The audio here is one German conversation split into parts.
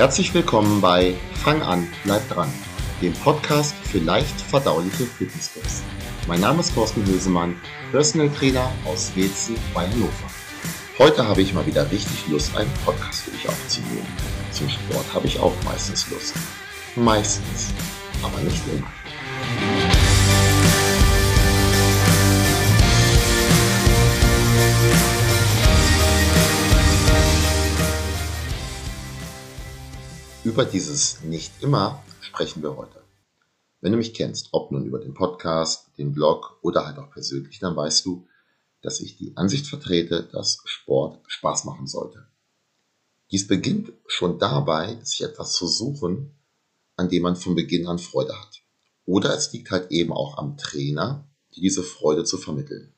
Herzlich willkommen bei Fang an, bleib dran, dem Podcast für leicht verdauliche Fitnesstipps. Mein Name ist Thorsten Hösemann, Personal Trainer aus Wetzen bei Hannover. Heute habe ich mal wieder richtig Lust, einen Podcast für dich aufzunehmen. Zum Sport habe ich auch meistens Lust. Meistens, aber nicht immer. Über dieses Nicht immer sprechen wir heute. Wenn du mich kennst, ob nun über den Podcast, den Blog oder halt auch persönlich, dann weißt du, dass ich die Ansicht vertrete, dass Sport Spaß machen sollte. Dies beginnt schon dabei, sich etwas zu suchen, an dem man von Beginn an Freude hat. Oder es liegt halt eben auch am Trainer, die diese Freude zu vermitteln.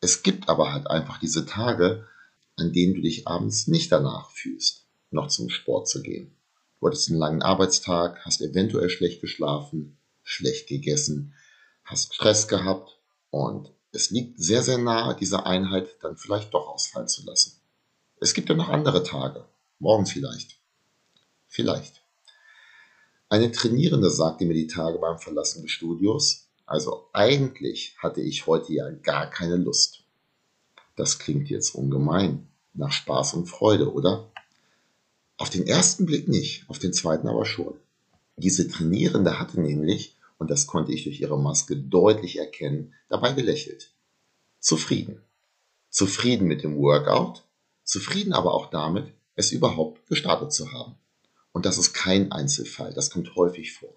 Es gibt aber halt einfach diese Tage, an denen du dich abends nicht danach fühlst, noch zum Sport zu gehen. Du hattest einen langen Arbeitstag, hast eventuell schlecht geschlafen, schlecht gegessen, hast Stress gehabt und es liegt sehr, sehr nahe, diese Einheit dann vielleicht doch ausfallen zu lassen. Es gibt ja noch andere Tage, morgen vielleicht. Vielleicht. Eine Trainierende sagte mir die Tage beim Verlassen des Studios, also eigentlich hatte ich heute ja gar keine Lust. Das klingt jetzt ungemein, nach Spaß und Freude, oder? Auf den ersten Blick nicht, auf den zweiten aber schon. Diese Trainierende hatte nämlich, und das konnte ich durch ihre Maske deutlich erkennen, dabei gelächelt. Zufrieden. Zufrieden mit dem Workout, zufrieden aber auch damit, es überhaupt gestartet zu haben. Und das ist kein Einzelfall, das kommt häufig vor.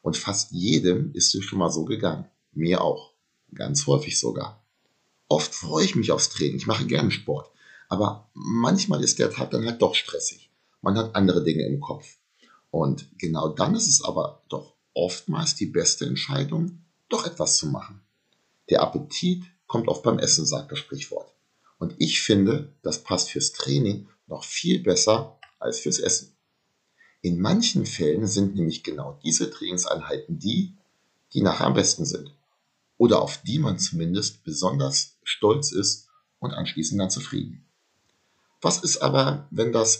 Und fast jedem ist es schon mal so gegangen. Mir auch. Ganz häufig sogar. Oft freue ich mich aufs Training, ich mache gerne Sport. Aber manchmal ist der Tag dann halt doch stressig man hat andere Dinge im Kopf. Und genau dann ist es aber doch oftmals die beste Entscheidung, doch etwas zu machen. Der Appetit kommt oft beim Essen, sagt das Sprichwort. Und ich finde, das passt fürs Training noch viel besser als fürs Essen. In manchen Fällen sind nämlich genau diese Trainingseinheiten die, die nachher am besten sind. Oder auf die man zumindest besonders stolz ist und anschließend dann zufrieden. Was ist aber, wenn das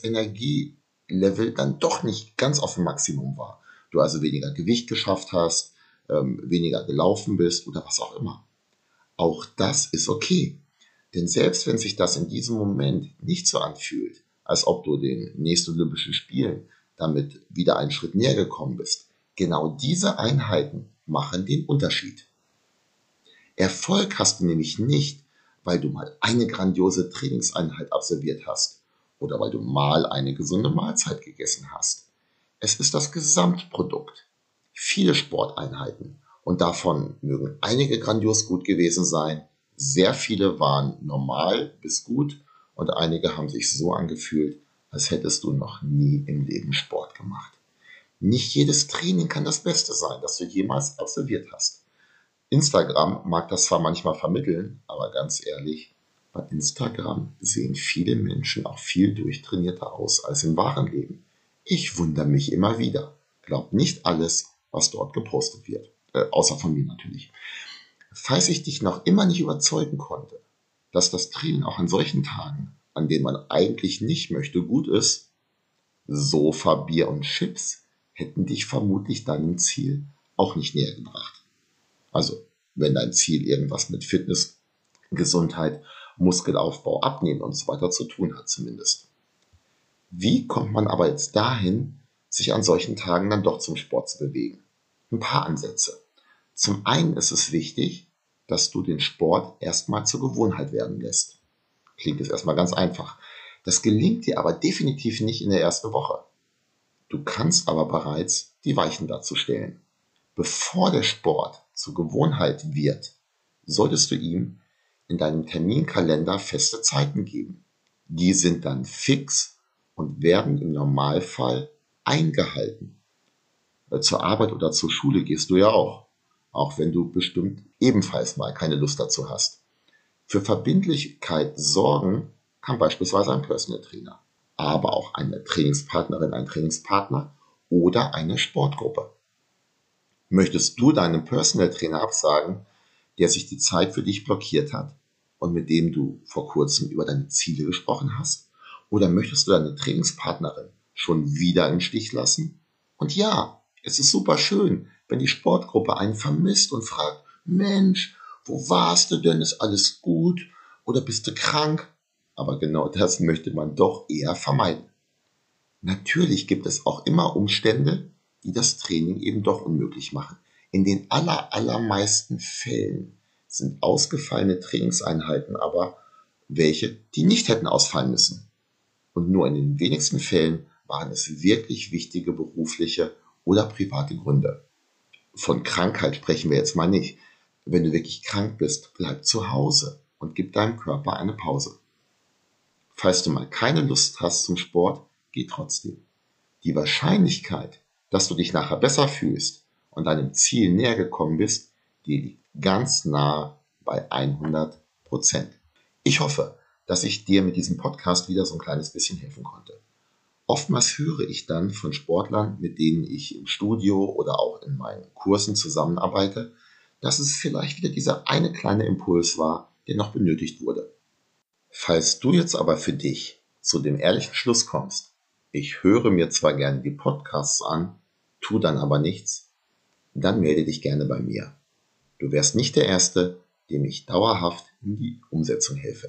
Energielevel dann doch nicht ganz auf dem Maximum war? Du also weniger Gewicht geschafft hast, ähm, weniger gelaufen bist oder was auch immer. Auch das ist okay. Denn selbst wenn sich das in diesem Moment nicht so anfühlt, als ob du den nächsten Olympischen Spielen damit wieder einen Schritt näher gekommen bist, genau diese Einheiten machen den Unterschied. Erfolg hast du nämlich nicht, weil du mal eine grandiose Trainingseinheit absolviert hast oder weil du mal eine gesunde Mahlzeit gegessen hast. Es ist das Gesamtprodukt. Viele Sporteinheiten und davon mögen einige grandios gut gewesen sein, sehr viele waren normal bis gut und einige haben sich so angefühlt, als hättest du noch nie im Leben Sport gemacht. Nicht jedes Training kann das Beste sein, das du jemals absolviert hast. Instagram mag das zwar manchmal vermitteln, aber ganz ehrlich, bei Instagram sehen viele Menschen auch viel durchtrainierter aus als im wahren Leben. Ich wundere mich immer wieder. Glaubt nicht alles, was dort gepostet wird. Äh, außer von mir natürlich. Falls ich dich noch immer nicht überzeugen konnte, dass das Training auch an solchen Tagen, an denen man eigentlich nicht möchte, gut ist, Sofa, Bier und Chips hätten dich vermutlich deinem Ziel auch nicht näher gebracht. Also, wenn dein Ziel irgendwas mit Fitness, Gesundheit, Muskelaufbau, Abnehmen und so weiter zu tun hat zumindest. Wie kommt man aber jetzt dahin, sich an solchen Tagen dann doch zum Sport zu bewegen? Ein paar Ansätze. Zum einen ist es wichtig, dass du den Sport erstmal zur Gewohnheit werden lässt. Klingt jetzt erstmal ganz einfach. Das gelingt dir aber definitiv nicht in der ersten Woche. Du kannst aber bereits die Weichen dazu stellen. Bevor der Sport zur Gewohnheit wird, solltest du ihm in deinem Terminkalender feste Zeiten geben. Die sind dann fix und werden im Normalfall eingehalten. Äh, zur Arbeit oder zur Schule gehst du ja auch, auch wenn du bestimmt ebenfalls mal keine Lust dazu hast. Für Verbindlichkeit sorgen kann beispielsweise ein Personal Trainer, aber auch eine Trainingspartnerin, ein Trainingspartner oder eine Sportgruppe. Möchtest du deinem Personal Trainer absagen, der sich die Zeit für dich blockiert hat und mit dem du vor kurzem über deine Ziele gesprochen hast? Oder möchtest du deine Trainingspartnerin schon wieder im Stich lassen? Und ja, es ist super schön, wenn die Sportgruppe einen vermisst und fragt, Mensch, wo warst du denn? Ist alles gut? Oder bist du krank? Aber genau das möchte man doch eher vermeiden. Natürlich gibt es auch immer Umstände, die das Training eben doch unmöglich machen. In den aller, allermeisten Fällen sind ausgefallene Trainingseinheiten aber welche, die nicht hätten ausfallen müssen. Und nur in den wenigsten Fällen waren es wirklich wichtige berufliche oder private Gründe. Von Krankheit sprechen wir jetzt mal nicht. Wenn du wirklich krank bist, bleib zu Hause und gib deinem Körper eine Pause. Falls du mal keine Lust hast zum Sport, geh trotzdem. Die Wahrscheinlichkeit, dass du dich nachher besser fühlst und deinem Ziel näher gekommen bist, die liegt ganz nah bei 100 Prozent. Ich hoffe, dass ich dir mit diesem Podcast wieder so ein kleines bisschen helfen konnte. Oftmals höre ich dann von Sportlern, mit denen ich im Studio oder auch in meinen Kursen zusammenarbeite, dass es vielleicht wieder dieser eine kleine Impuls war, der noch benötigt wurde. Falls du jetzt aber für dich zu dem ehrlichen Schluss kommst, ich höre mir zwar gerne die Podcasts an, tu dann aber nichts, dann melde dich gerne bei mir. Du wärst nicht der Erste, dem ich dauerhaft in die Umsetzung helfe.